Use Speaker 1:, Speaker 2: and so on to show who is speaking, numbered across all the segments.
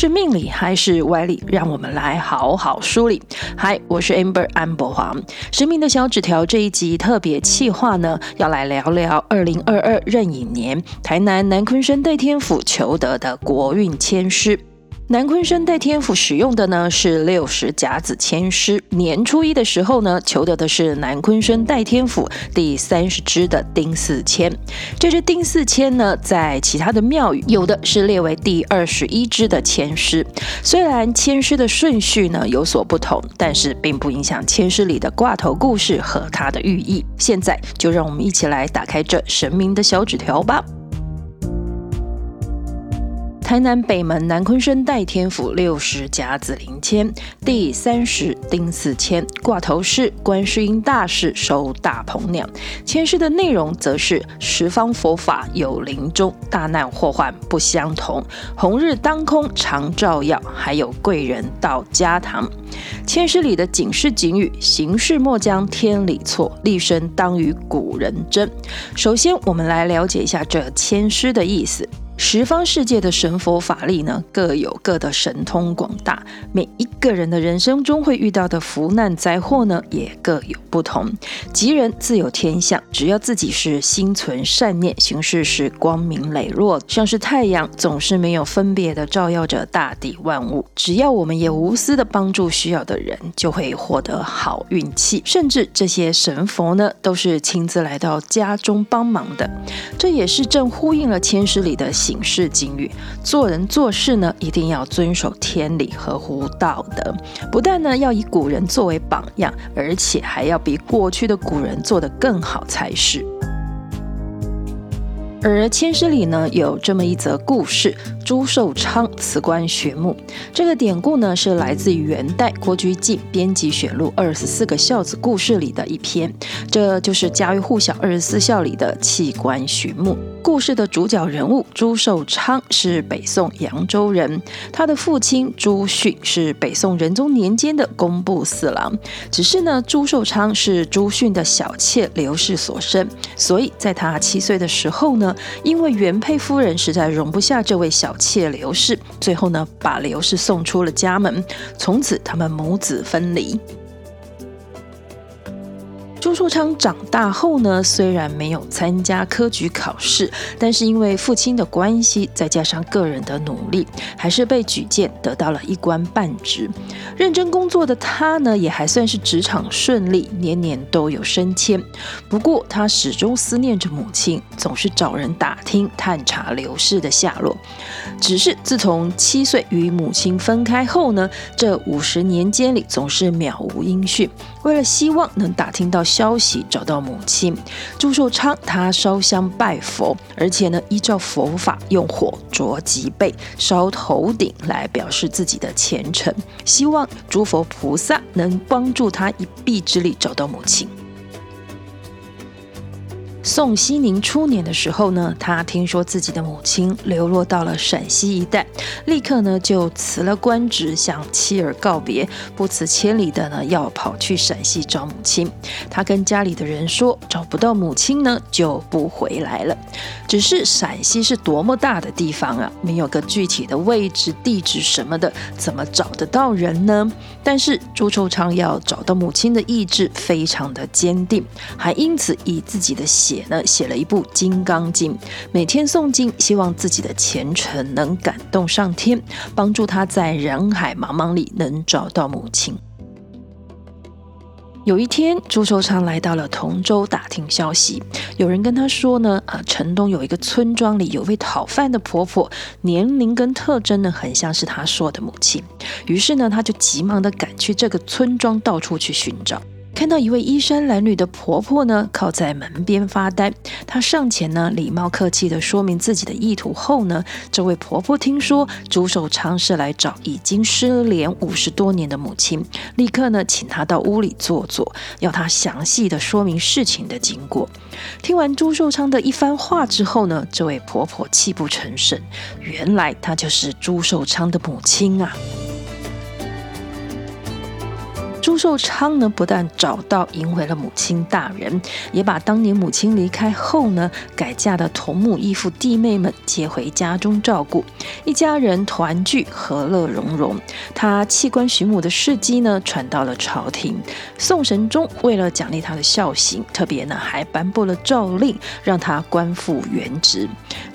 Speaker 1: 是命理还是歪理？让我们来好好梳理。嗨，我是 Amber 安博华。神明的小纸条这一集特别企划呢，要来聊聊二零二二壬寅年台南南鲲鯓代天府求得的国运签诗。南昆生代天府使用的呢是六十甲子千师，年初一的时候呢求得的是南昆生代天府第三十支的丁巳签。这支丁巳签呢，在其他的庙宇有的是列为第二十一支的千师。虽然签诗的顺序呢有所不同，但是并不影响签诗里的挂头故事和它的寓意。现在就让我们一起来打开这神明的小纸条吧。台南北门南鲲鯓代天府六十甲子灵签第三十丁巳签，挂头是观世音大士收大鹏鸟。签诗的内容则是十方佛法有灵中，大难祸患不相同。红日当空常照耀，还有贵人到家堂。签诗里的警示警语：行事莫将天理错，立身当与古人争。首先，我们来了解一下这签诗的意思。十方世界的神佛法力呢，各有各的神通广大。每一个人的人生中会遇到的福难灾祸呢，也各有不同。吉人自有天相，只要自己是心存善念，行事是光明磊落，像是太阳，总是没有分别的照耀着大地万物。只要我们也无私的帮助需要的人，就会获得好运气。甚至这些神佛呢，都是亲自来到家中帮忙的。这也是正呼应了千诗里的。警示警语，做人做事呢，一定要遵守天理，合乎道德。不但呢要以古人作为榜样，而且还要比过去的古人做得更好才是。而千诗里呢，有这么一则故事：朱寿昌辞官学木。这个典故呢，是来自于元代郭居敬编辑选录二十四个孝子故事里的一篇，这就是家喻户晓二十四孝里的弃官学木。故事的主角人物朱寿昌是北宋扬州人，他的父亲朱训是北宋仁宗年间的工部侍郎。只是呢，朱寿昌是朱训的小妾刘氏所生，所以在他七岁的时候呢，因为原配夫人实在容不下这位小妾刘氏，最后呢，把刘氏送出了家门，从此他们母子分离。朱寿昌长大后呢，虽然没有参加科举考试，但是因为父亲的关系，再加上个人的努力，还是被举荐得到了一官半职。认真工作的他呢，也还算是职场顺利，年年都有升迁。不过他始终思念着母亲，总是找人打听探查刘氏的下落。只是自从七岁与母亲分开后呢，这五十年间里总是渺无音讯。为了希望能打听到消息，找到母亲，朱寿昌他烧香拜佛，而且呢，依照佛法用火灼脊背、烧头顶来表示自己的虔诚，希望诸佛菩萨能帮助他一臂之力找到母亲。宋熙宁初年的时候呢，他听说自己的母亲流落到了陕西一带，立刻呢就辞了官职，向妻儿告别，不辞千里的呢要跑去陕西找母亲。他跟家里的人说，找不到母亲呢就不回来了。只是陕西是多么大的地方啊，没有个具体的位置、地址什么的，怎么找得到人呢？但是朱寿昌要找到母亲的意志非常的坚定，还因此以自己的写呢，写了一部《金刚经》，每天诵经，希望自己的虔诚能感动上天，帮助他在人海茫茫里能找到母亲。有一天，朱寿昌来到了同州打听消息，有人跟他说呢，啊，城东有一个村庄里有位讨饭的婆婆，年龄跟特征呢，很像是他说的母亲。于是呢，他就急忙地赶去这个村庄，到处去寻找。看到一位衣衫褴褛的婆婆呢，靠在门边发呆。她上前呢，礼貌客气地说明自己的意图后呢，这位婆婆听说朱寿昌是来找已经失联五十多年的母亲，立刻呢，请她到屋里坐坐，要她详细地说明事情的经过。听完朱寿昌的一番话之后呢，这位婆婆泣不成声，原来她就是朱寿昌的母亲啊。朱寿昌呢，不但找到赢回了母亲大人，也把当年母亲离开后呢，改嫁的同母异父弟妹们接回家中照顾，一家人团聚，和乐融融。他弃官寻母的事迹呢，传到了朝廷。宋神宗为了奖励他的孝行，特别呢还颁布了诏令，让他官复原职。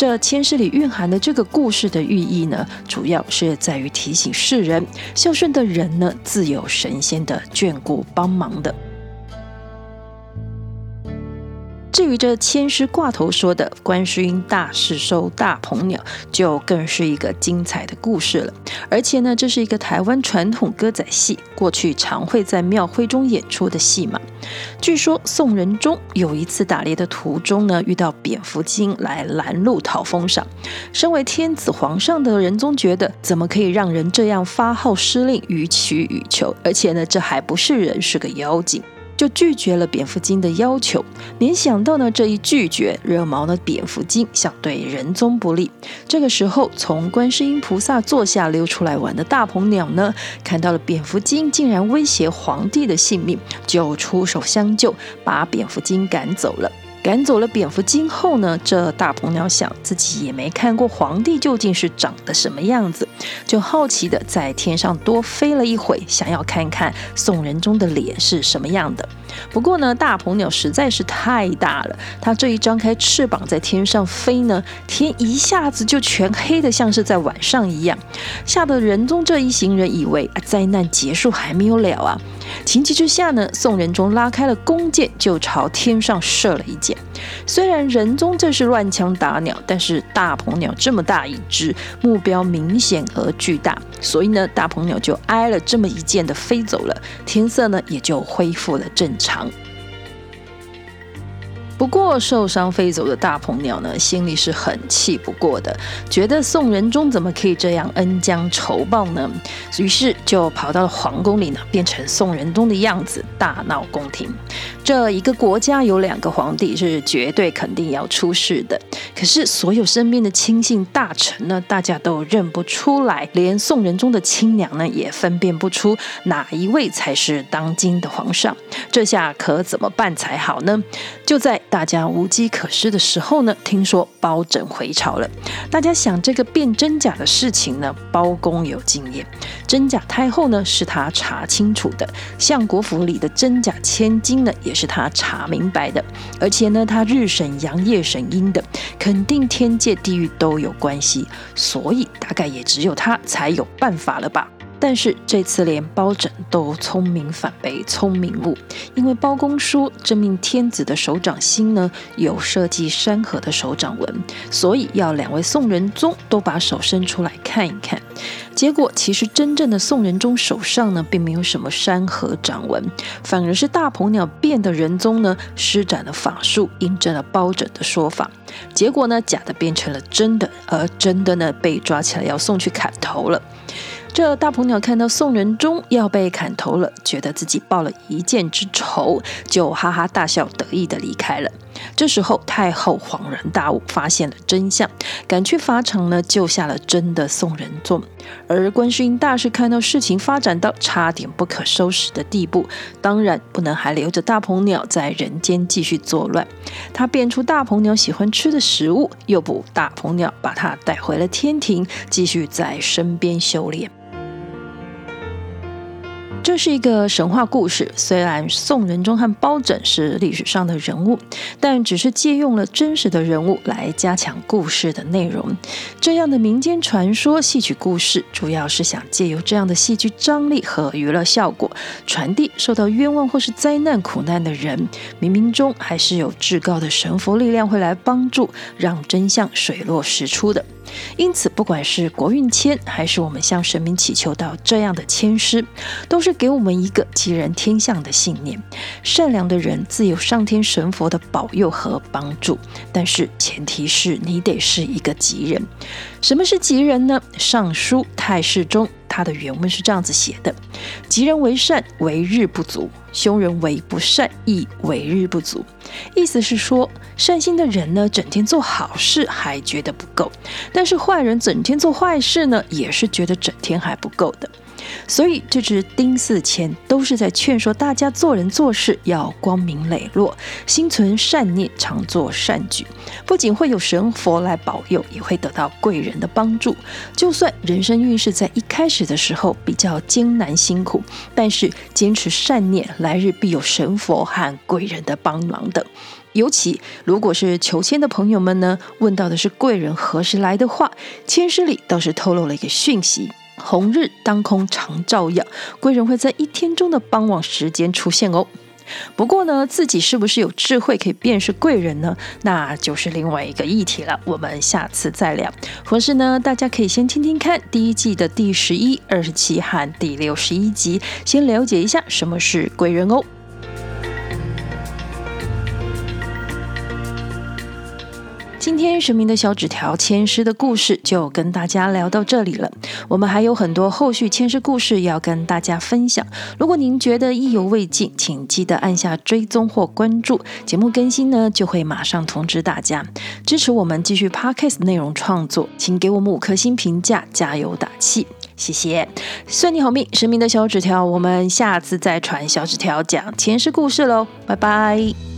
Speaker 1: 这千诗里蕴含的这个故事的寓意呢，主要是在于提醒世人，孝顺的人呢，自有神仙的眷顾帮忙的。至于这签诗挂头说的“观世音大士收大鹏鸟”，就更是一个精彩的故事了。而且呢，这是一个台湾传统歌仔戏，过去常会在庙会中演出的戏码。据说宋仁宗有一次打猎的途中呢，遇到蝙蝠精来拦路讨封赏。身为天子皇上的仁宗觉得，怎么可以让人这样发号施令、予取予求？而且呢，这还不是人，是个妖精。就拒绝了蝙蝠精的要求，没想到呢，这一拒绝惹毛了蝙蝠精，想对仁宗不利。这个时候，从观世音菩萨座下溜出来玩的大鹏鸟呢，看到了蝙蝠精竟然威胁皇帝的性命，就出手相救，把蝙蝠精赶走了。赶走了蝙蝠精后呢，这大鹏鸟想自己也没看过皇帝究竟是长得什么样子，就好奇的在天上多飞了一会，想要看看宋仁宗的脸是什么样的。不过呢，大鹏鸟实在是太大了，它这一张开翅膀在天上飞呢，天一下子就全黑的，像是在晚上一样，吓得仁宗这一行人以为啊灾难结束还没有了啊。情急之下呢，宋仁宗拉开了弓箭，就朝天上射了一箭。虽然仁宗这是乱枪打鸟，但是大鹏鸟这么大一只，目标明显而巨大，所以呢，大鹏鸟就挨了这么一箭的飞走了，天色呢也就恢复了正常。不过受伤飞走的大鹏鸟呢，心里是很气不过的，觉得宋仁宗怎么可以这样恩将仇报呢？于是就跑到了皇宫里呢，变成宋仁宗的样子，大闹宫廷。这一个国家有两个皇帝是绝对肯定要出事的，可是所有身边的亲信大臣呢，大家都认不出来，连宋仁宗的亲娘呢也分辨不出哪一位才是当今的皇上。这下可怎么办才好呢？就在大家无计可施的时候呢，听说包拯回朝了。大家想这个辨真假的事情呢，包公有经验，真假太后呢是他查清楚的，相国府里的真假千金呢也是他查明白的，而且呢他日审阳夜审阴的，肯定天界地狱都有关系，所以大概也只有他才有办法了吧。但是这次连包拯都聪明反被聪明误，因为包公说真命天子的手掌心呢有设计山河的手掌纹，所以要两位宋仁宗都把手伸出来看一看。结果其实真正的宋仁宗手上呢并没有什么山河掌纹，反而是大鹏鸟变的仁宗呢施展了法术，印证了包拯的说法。结果呢假的变成了真的，而真的呢被抓起来要送去砍头了。这大鹏鸟看到宋仁宗要被砍头了，觉得自己报了一箭之仇，就哈哈大笑，得意地离开了。这时候太后恍然大悟，发现了真相，赶去法场呢，救下了真的宋仁宗。而观世音大士看到事情发展到差点不可收拾的地步，当然不能还留着大鹏鸟在人间继续作乱。他变出大鹏鸟喜欢吃的食物，诱捕大鹏鸟，把它带回了天庭，继续在身边修炼。这是一个神话故事，虽然宋仁宗和包拯是历史上的人物，但只是借用了真实的人物来加强故事的内容。这样的民间传说戏曲故事，主要是想借由这样的戏剧张力和娱乐效果，传递受到冤枉或是灾难苦难的人，冥冥中还是有至高的神佛力量会来帮助，让真相水落石出的。因此，不管是国运签，还是我们向神明祈求到这样的签诗，都是给我们一个吉人天相的信念。善良的人自有上天神佛的保佑和帮助，但是前提是你得是一个吉人。什么是吉人呢？《尚书太史》中，它的原文是这样子写的：“吉人为善，为日不足；凶人为不善，亦为日不足。”意思是说，善心的人呢，整天做好事还觉得不够；但是坏人整天做坏事呢，也是觉得整天还不够的。所以这支丁巳签都是在劝说大家做人做事要光明磊落，心存善念，常做善举。不仅会有神佛来保佑，也会得到贵人的帮助。就算人生运势在一开始的时候比较艰难辛苦，但是坚持善念，来日必有神佛和贵人的帮忙的。尤其如果是求签的朋友们呢，问到的是贵人何时来的话，签诗里倒是透露了一个讯息：红日当空常照耀，贵人会在一天中的傍晚时间出现哦。不过呢，自己是不是有智慧可以辨识贵人呢？那就是另外一个议题了。我们下次再聊。或是呢，大家可以先听听看第一季的第十一、二十七和第六十一集，先了解一下什么是贵人哦。今天神明的小纸条签诗的故事就跟大家聊到这里了。我们还有很多后续签诗故事要跟大家分享。如果您觉得意犹未尽，请记得按下追踪或关注，节目更新呢就会马上通知大家。支持我们继续 Podcast 内容创作，请给我们五颗星评价，加油打气，谢谢。算你好命，神明的小纸条，我们下次再传小纸条讲签诗故事喽，拜拜。